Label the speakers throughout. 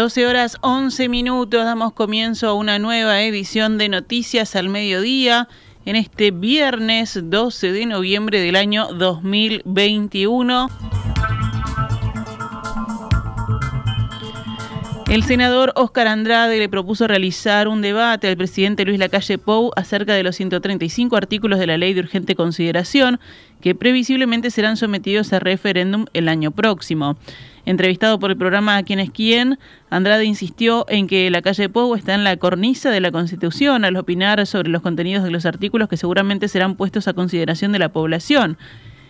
Speaker 1: Doce horas 11 minutos, damos comienzo a una nueva edición de Noticias al Mediodía en este viernes 12 de noviembre del año 2021. El senador Oscar Andrade le propuso realizar un debate al presidente Luis Lacalle Pou acerca de los 135 artículos de la ley de urgente consideración que previsiblemente serán sometidos a referéndum el año próximo. Entrevistado por el programa ¿Quién es quién?, Andrade insistió en que la calle Pou está en la cornisa de la Constitución al opinar sobre los contenidos de los artículos que seguramente serán puestos a consideración de la población.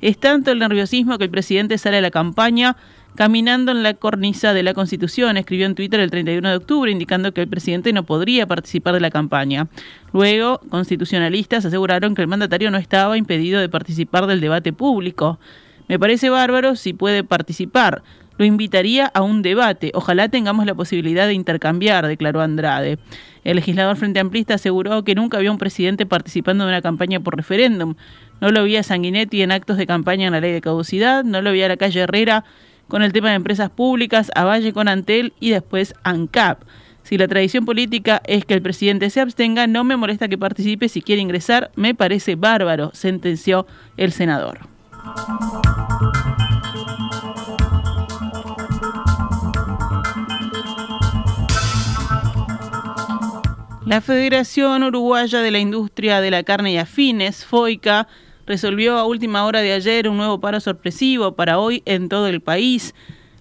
Speaker 1: Es tanto el nerviosismo que el presidente sale a la campaña caminando en la cornisa de la Constitución, escribió en Twitter el 31 de octubre, indicando que el presidente no podría participar de la campaña. Luego, constitucionalistas aseguraron que el mandatario no estaba impedido de participar del debate público. Me parece bárbaro si puede participar lo invitaría a un debate. Ojalá tengamos la posibilidad de intercambiar, declaró Andrade. El legislador Frente Amplista aseguró que nunca había un presidente participando de una campaña por referéndum. No lo vi a Sanguinetti en actos de campaña en la ley de caducidad, no lo vi a la calle Herrera con el tema de empresas públicas, a Valle con Antel y después ANCAP. Si la tradición política es que el presidente se abstenga, no me molesta que participe si quiere ingresar, me parece bárbaro, sentenció el senador. La Federación Uruguaya de la Industria de la Carne y Afines, FOICA, resolvió a última hora de ayer un nuevo paro sorpresivo para hoy en todo el país.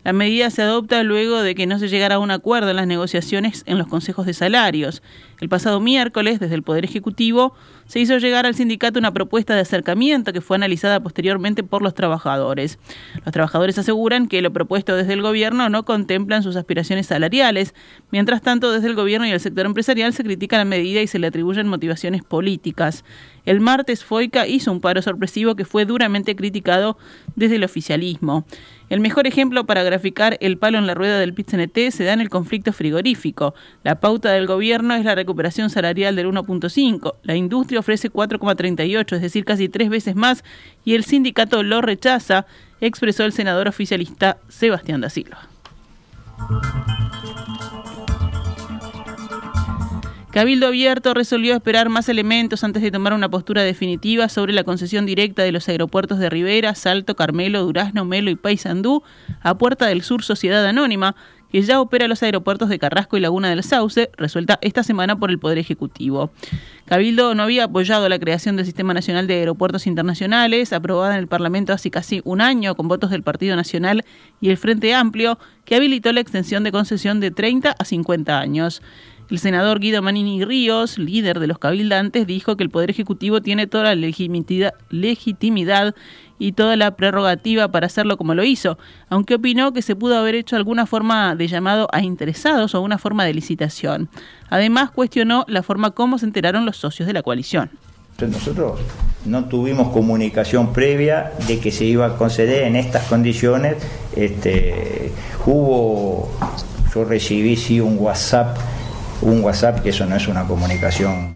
Speaker 1: La medida se adopta luego de que no se llegara a un acuerdo en las negociaciones en los consejos de salarios. El pasado miércoles, desde el Poder Ejecutivo, se hizo llegar al sindicato una propuesta de acercamiento que fue analizada posteriormente por los trabajadores. Los trabajadores aseguran que lo propuesto desde el gobierno no contemplan sus aspiraciones salariales. Mientras tanto, desde el gobierno y el sector empresarial se critica la medida y se le atribuyen motivaciones políticas. El martes, Foica hizo un paro sorpresivo que fue duramente criticado desde el oficialismo. El mejor ejemplo para graficar el palo en la rueda del pit se da en el conflicto frigorífico. La pauta del gobierno es la recuperación salarial del 1.5. La industria ofrece 4,38, es decir, casi tres veces más, y el sindicato lo rechaza, expresó el senador oficialista Sebastián da Silva. Cabildo Abierto resolvió esperar más elementos antes de tomar una postura definitiva sobre la concesión directa de los aeropuertos de Rivera, Salto, Carmelo, Durazno, Melo y Paysandú a Puerta del Sur Sociedad Anónima, que ya opera los aeropuertos de Carrasco y Laguna del Sauce, resuelta esta semana por el Poder Ejecutivo. Cabildo no había apoyado la creación del Sistema Nacional de Aeropuertos Internacionales, aprobada en el Parlamento hace casi un año con votos del Partido Nacional y el Frente Amplio, que habilitó la extensión de concesión de 30 a 50 años. El senador Guido Manini Ríos, líder de los cabildantes, dijo que el Poder Ejecutivo tiene toda la legitimidad y toda la prerrogativa para hacerlo como lo hizo, aunque opinó que se pudo haber hecho alguna forma de llamado a interesados o una forma de licitación. Además, cuestionó la forma como se enteraron los socios de la coalición.
Speaker 2: Nosotros no tuvimos comunicación previa de que se iba a conceder en estas condiciones. Este, hubo, yo recibí sí un WhatsApp un WhatsApp, que eso no es una comunicación.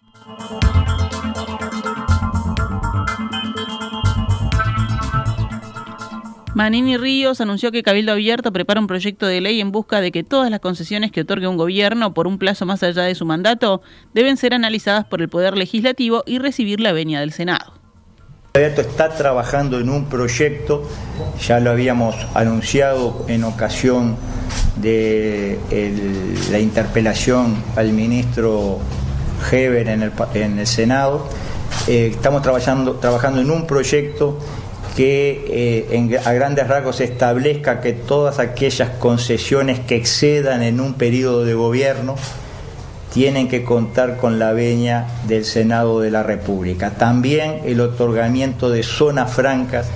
Speaker 1: Manini Ríos anunció que Cabildo Abierto prepara un proyecto de ley en busca de que todas las concesiones que otorgue un gobierno por un plazo más allá de su mandato deben ser analizadas por el Poder Legislativo y recibir la venia del Senado.
Speaker 2: Abierto está trabajando en un proyecto, ya lo habíamos anunciado en ocasión de la interpelación al ministro Heber en el, Senado. Eh, estamos trabajando, trabajando en un proyecto que eh, a grandes rasgos establezca que todas aquellas concesiones que excedan en un periodo de gobierno tienen que contar con la veña del Senado de la República. También el otorgamiento de zonas francas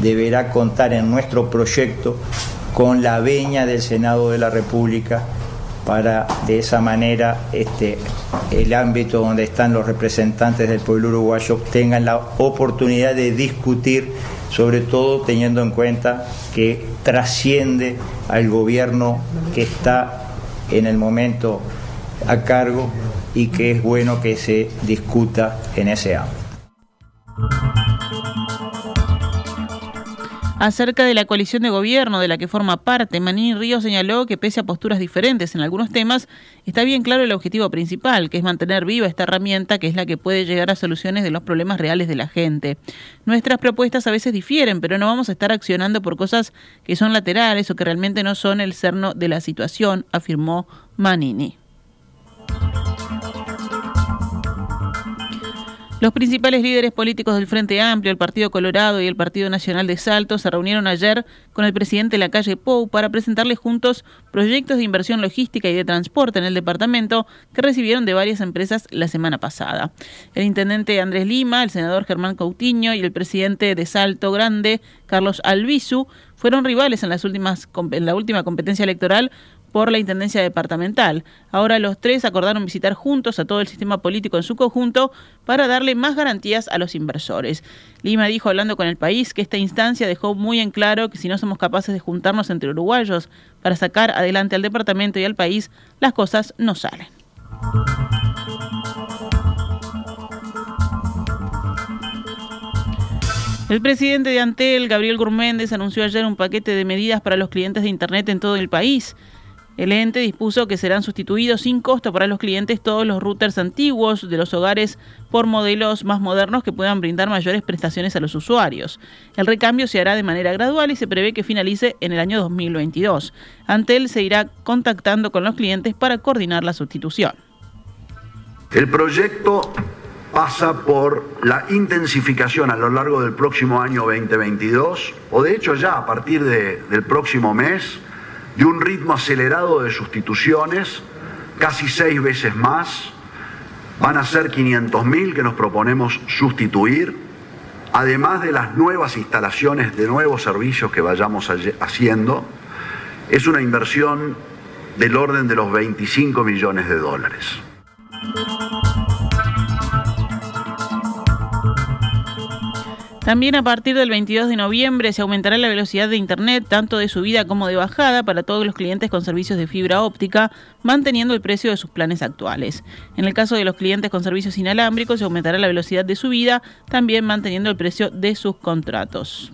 Speaker 2: deberá contar en nuestro proyecto con la veña del Senado de la República para de esa manera este, el ámbito donde están los representantes del pueblo uruguayo tengan la oportunidad de discutir, sobre todo teniendo en cuenta que trasciende al gobierno que está en el momento a cargo y que es bueno que se discuta en ese ámbito.
Speaker 1: Acerca de la coalición de gobierno de la que forma parte, Manini Río señaló que pese a posturas diferentes en algunos temas, está bien claro el objetivo principal, que es mantener viva esta herramienta que es la que puede llegar a soluciones de los problemas reales de la gente. Nuestras propuestas a veces difieren, pero no vamos a estar accionando por cosas que son laterales o que realmente no son el cerno de la situación, afirmó Manini. Los principales líderes políticos del Frente Amplio, el Partido Colorado y el Partido Nacional de Salto se reunieron ayer con el presidente de la calle Pou para presentarle juntos proyectos de inversión logística y de transporte en el departamento que recibieron de varias empresas la semana pasada. El intendente Andrés Lima, el senador Germán Coutinho y el presidente de Salto Grande, Carlos Albizu, fueron rivales en, las últimas, en la última competencia electoral por la Intendencia Departamental. Ahora los tres acordaron visitar juntos a todo el sistema político en su conjunto para darle más garantías a los inversores. Lima dijo, hablando con el país, que esta instancia dejó muy en claro que si no somos capaces de juntarnos entre uruguayos para sacar adelante al departamento y al país, las cosas no salen. El presidente de Antel, Gabriel Gurméndez, anunció ayer un paquete de medidas para los clientes de Internet en todo el país. El ente dispuso que serán sustituidos sin costo para los clientes todos los routers antiguos de los hogares por modelos más modernos que puedan brindar mayores prestaciones a los usuarios. El recambio se hará de manera gradual y se prevé que finalice en el año 2022. Antel se irá contactando con los clientes para coordinar la sustitución.
Speaker 3: El proyecto pasa por la intensificación a lo largo del próximo año 2022, o de hecho ya a partir del próximo mes, de un ritmo acelerado de sustituciones, casi seis veces más. Van a ser 500.000 que nos proponemos sustituir, además de las nuevas instalaciones de nuevos servicios que vayamos haciendo. Es una inversión del orden de los 25 millones de dólares.
Speaker 1: También a partir del 22 de noviembre se aumentará la velocidad de Internet, tanto de subida como de bajada, para todos los clientes con servicios de fibra óptica, manteniendo el precio de sus planes actuales. En el caso de los clientes con servicios inalámbricos, se aumentará la velocidad de subida, también manteniendo el precio de sus contratos.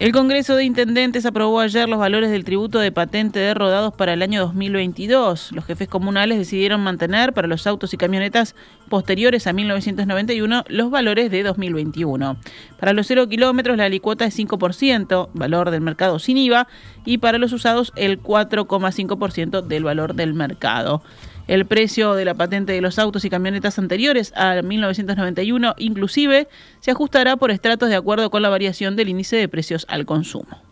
Speaker 1: El Congreso de Intendentes aprobó ayer los valores del tributo de patente de rodados para el año 2022. Los jefes comunales decidieron mantener para los autos y camionetas posteriores a 1991 los valores de 2021. Para los cero kilómetros la alicuota es 5%, valor del mercado sin IVA, y para los usados el 4,5% del valor del mercado. El precio de la patente de los autos y camionetas anteriores a 1991 inclusive se ajustará por estratos de acuerdo con la variación del índice de precios al consumo.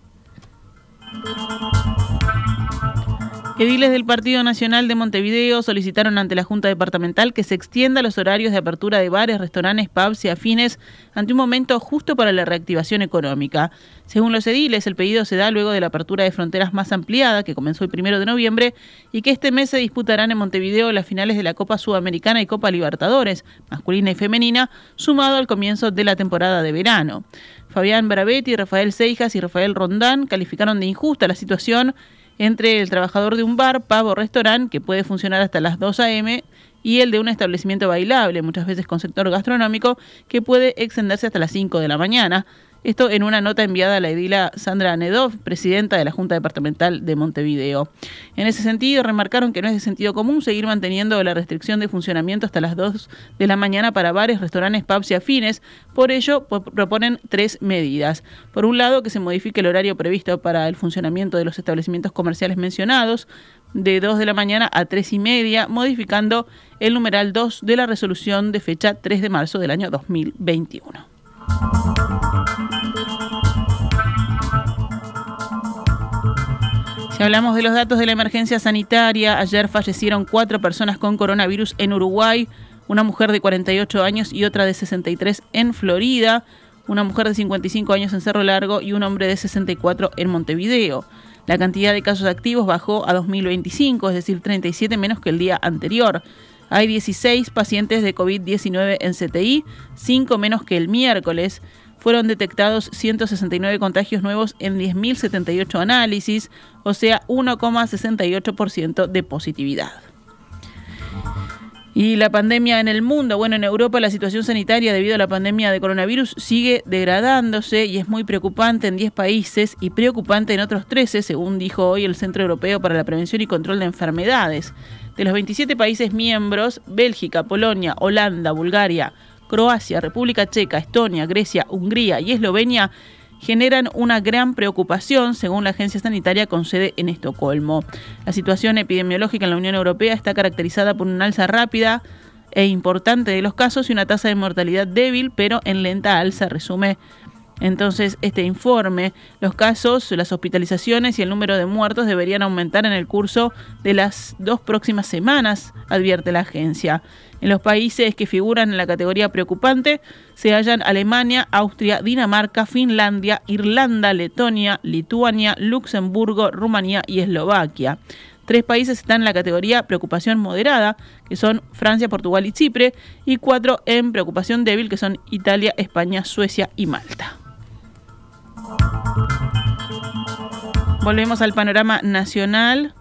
Speaker 1: Ediles del Partido Nacional de Montevideo solicitaron ante la Junta Departamental que se extienda los horarios de apertura de bares, restaurantes, pubs y afines ante un momento justo para la reactivación económica. Según los ediles, el pedido se da luego de la apertura de fronteras más ampliada, que comenzó el primero de noviembre, y que este mes se disputarán en Montevideo las finales de la Copa Sudamericana y Copa Libertadores, masculina y femenina, sumado al comienzo de la temporada de verano. Fabián Bravetti, Rafael Seijas y Rafael Rondán calificaron de injusta la situación entre el trabajador de un bar, pavo o restaurante, que puede funcionar hasta las 2 a.m., y el de un establecimiento bailable, muchas veces con sector gastronómico, que puede extenderse hasta las 5 de la mañana. Esto en una nota enviada a la edila Sandra Nedov, presidenta de la Junta Departamental de Montevideo. En ese sentido, remarcaron que no es de sentido común seguir manteniendo la restricción de funcionamiento hasta las 2 de la mañana para bares, restaurantes, pubs y afines. Por ello, proponen tres medidas. Por un lado, que se modifique el horario previsto para el funcionamiento de los establecimientos comerciales mencionados de 2 de la mañana a 3 y media, modificando el numeral 2 de la resolución de fecha 3 de marzo del año 2021. Si hablamos de los datos de la emergencia sanitaria, ayer fallecieron cuatro personas con coronavirus en Uruguay, una mujer de 48 años y otra de 63 en Florida, una mujer de 55 años en Cerro Largo y un hombre de 64 en Montevideo. La cantidad de casos activos bajó a 2025, es decir, 37 menos que el día anterior. Hay 16 pacientes de COVID-19 en CTI, 5 menos que el miércoles. Fueron detectados 169 contagios nuevos en 10.078 análisis, o sea, 1,68% de positividad. Y la pandemia en el mundo, bueno, en Europa la situación sanitaria debido a la pandemia de coronavirus sigue degradándose y es muy preocupante en 10 países y preocupante en otros 13, según dijo hoy el Centro Europeo para la Prevención y Control de Enfermedades. De los 27 países miembros, Bélgica, Polonia, Holanda, Bulgaria, Croacia, República Checa, Estonia, Grecia, Hungría y Eslovenia generan una gran preocupación, según la agencia sanitaria con sede en Estocolmo. La situación epidemiológica en la Unión Europea está caracterizada por una alza rápida e importante de los casos y una tasa de mortalidad débil, pero en lenta alza, resume entonces, este informe, los casos, las hospitalizaciones y el número de muertos deberían aumentar en el curso de las dos próximas semanas, advierte la agencia. En los países que figuran en la categoría preocupante se hallan Alemania, Austria, Dinamarca, Finlandia, Irlanda, Letonia, Lituania, Luxemburgo, Rumanía y Eslovaquia. Tres países están en la categoría preocupación moderada, que son Francia, Portugal y Chipre, y cuatro en preocupación débil, que son Italia, España, Suecia y Malta. Volvemos al panorama nacional.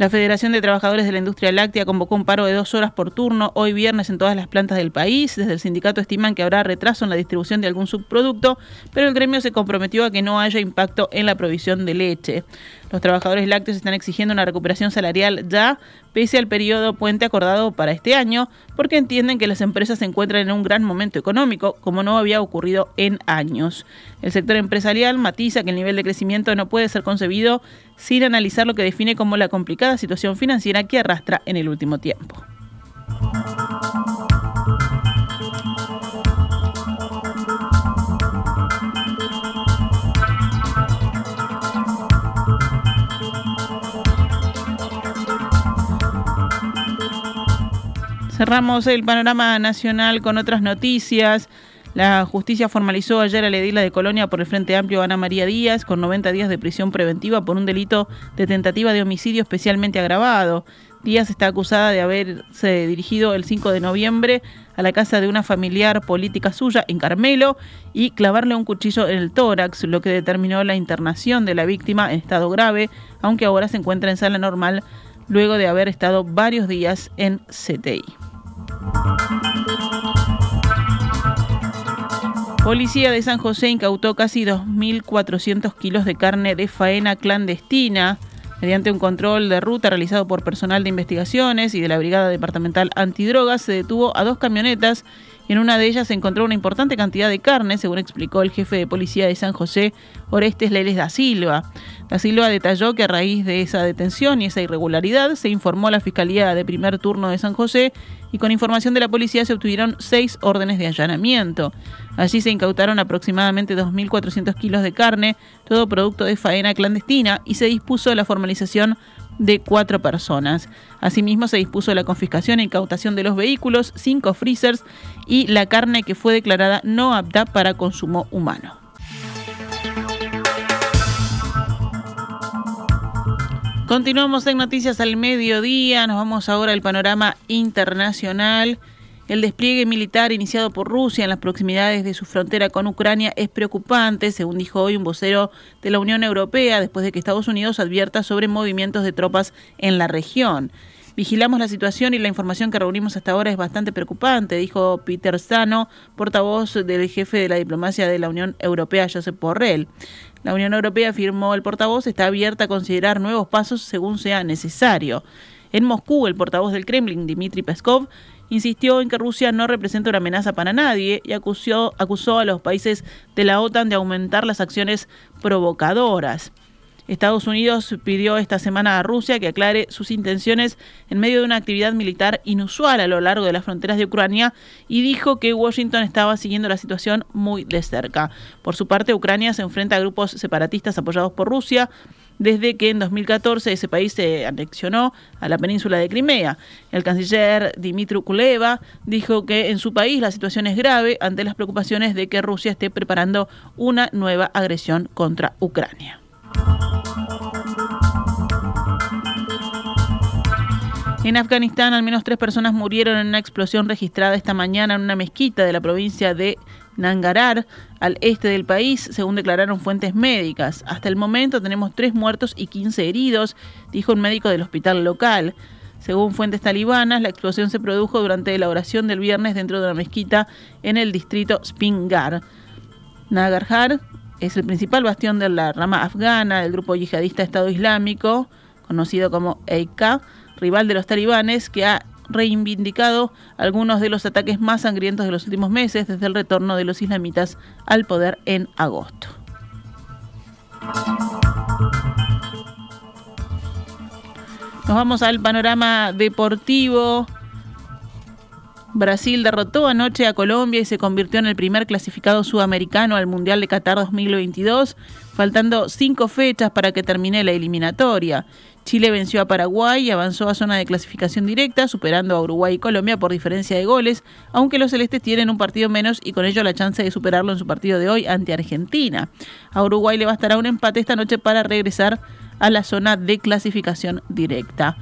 Speaker 1: La Federación de Trabajadores de la Industria Láctea convocó un paro de dos horas por turno hoy viernes en todas las plantas del país. Desde el sindicato estiman que habrá retraso en la distribución de algún subproducto, pero el gremio se comprometió a que no haya impacto en la provisión de leche. Los trabajadores lácteos están exigiendo una recuperación salarial ya, pese al periodo puente acordado para este año, porque entienden que las empresas se encuentran en un gran momento económico, como no había ocurrido en años. El sector empresarial matiza que el nivel de crecimiento no puede ser concebido sin analizar lo que define como la complicada situación financiera que arrastra en el último tiempo. Cerramos el panorama nacional con otras noticias. La justicia formalizó ayer a la edila de Colonia por el Frente Amplio Ana María Díaz con 90 días de prisión preventiva por un delito de tentativa de homicidio especialmente agravado. Díaz está acusada de haberse dirigido el 5 de noviembre a la casa de una familiar política suya en Carmelo y clavarle un cuchillo en el tórax, lo que determinó la internación de la víctima en estado grave, aunque ahora se encuentra en sala normal luego de haber estado varios días en CTI. Policía de San José incautó casi 2.400 kilos de carne de faena clandestina mediante un control de ruta realizado por personal de investigaciones y de la Brigada Departamental Antidrogas. Se detuvo a dos camionetas en una de ellas se encontró una importante cantidad de carne, según explicó el jefe de policía de San José, Orestes Leles da Silva. Da Silva detalló que a raíz de esa detención y esa irregularidad se informó a la Fiscalía de primer turno de San José y con información de la policía se obtuvieron seis órdenes de allanamiento. Allí se incautaron aproximadamente 2.400 kilos de carne, todo producto de faena clandestina, y se dispuso la formalización de cuatro personas. Asimismo, se dispuso la confiscación e incautación de los vehículos, cinco freezers y la carne que fue declarada no apta para consumo humano. Continuamos en Noticias al Mediodía, nos vamos ahora al panorama internacional. El despliegue militar iniciado por Rusia en las proximidades de su frontera con Ucrania es preocupante, según dijo hoy un vocero de la Unión Europea, después de que Estados Unidos advierta sobre movimientos de tropas en la región. Vigilamos la situación y la información que reunimos hasta ahora es bastante preocupante, dijo Peter Stano, portavoz del jefe de la diplomacia de la Unión Europea, Josep Borrell. La Unión Europea, afirmó el portavoz, está abierta a considerar nuevos pasos según sea necesario. En Moscú, el portavoz del Kremlin, Dmitry Peskov, insistió en que Rusia no representa una amenaza para nadie y acusó, acusó a los países de la OTAN de aumentar las acciones provocadoras. Estados Unidos pidió esta semana a Rusia que aclare sus intenciones en medio de una actividad militar inusual a lo largo de las fronteras de Ucrania y dijo que Washington estaba siguiendo la situación muy de cerca. Por su parte, Ucrania se enfrenta a grupos separatistas apoyados por Rusia, desde que en 2014 ese país se anexionó a la península de Crimea. El canciller Dimitri Kuleva dijo que en su país la situación es grave ante las preocupaciones de que Rusia esté preparando una nueva agresión contra Ucrania. En Afganistán, al menos tres personas murieron en una explosión registrada esta mañana en una mezquita de la provincia de Nangarar, al este del país, según declararon fuentes médicas. Hasta el momento tenemos tres muertos y 15 heridos, dijo un médico del hospital local. Según fuentes talibanas, la explosión se produjo durante la oración del viernes dentro de una mezquita en el distrito Spingar. Nagarhar es el principal bastión de la rama afgana del grupo yihadista Estado Islámico, conocido como EIK, rival de los talibanes, que ha reivindicado algunos de los ataques más sangrientos de los últimos meses desde el retorno de los islamitas al poder en agosto. Nos vamos al panorama deportivo. Brasil derrotó anoche a Colombia y se convirtió en el primer clasificado sudamericano al Mundial de Qatar 2022, faltando cinco fechas para que termine la eliminatoria. Chile venció a Paraguay y avanzó a zona de clasificación directa, superando a Uruguay y Colombia por diferencia de goles, aunque los celestes tienen un partido menos y con ello la chance de superarlo en su partido de hoy ante Argentina. A Uruguay le bastará un empate esta noche para regresar a la zona de clasificación directa.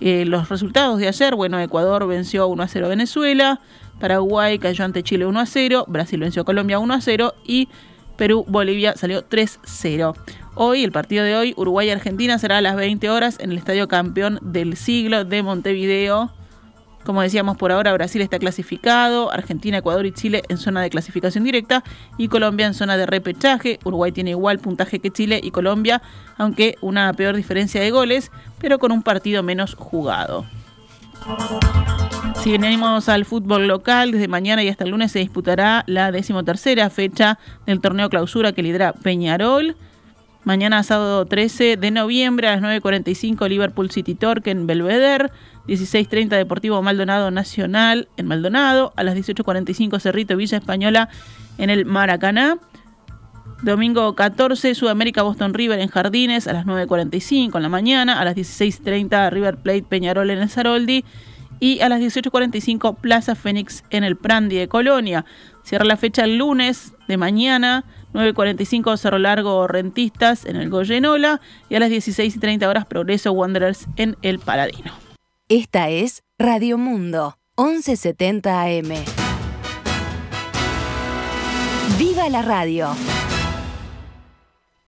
Speaker 1: Eh, los resultados de ayer, bueno, Ecuador venció 1 a 0 a Venezuela, Paraguay cayó ante Chile 1 a 0, Brasil venció a Colombia 1 a 0 y Perú-Bolivia salió 3-0. Hoy, el partido de hoy, Uruguay-Argentina será a las 20 horas en el Estadio Campeón del Siglo de Montevideo. Como decíamos por ahora, Brasil está clasificado, Argentina, Ecuador y Chile en zona de clasificación directa y Colombia en zona de repechaje. Uruguay tiene igual puntaje que Chile y Colombia, aunque una peor diferencia de goles, pero con un partido menos jugado. Si venimos al fútbol local, desde mañana y hasta el lunes se disputará la decimotercera fecha del torneo clausura que lidera Peñarol. Mañana sábado 13 de noviembre a las 9.45 Liverpool City Torque en Belvedere. 16.30 Deportivo Maldonado Nacional en Maldonado, a las 18.45 Cerrito Villa Española en el Maracaná. Domingo 14 Sudamérica Boston River en Jardines a las 9.45 en la mañana, a las 16.30 River Plate Peñarol en el Zaroldi y a las 18.45 Plaza Fénix en el Prandi de Colonia. Cierra la fecha el lunes de mañana, 9.45 Cerro Largo Rentistas en el Goyenola y a las 16.30 horas Progreso Wanderers en el Paladino.
Speaker 4: Esta es Radio Mundo, 1170 AM. ¡Viva la radio!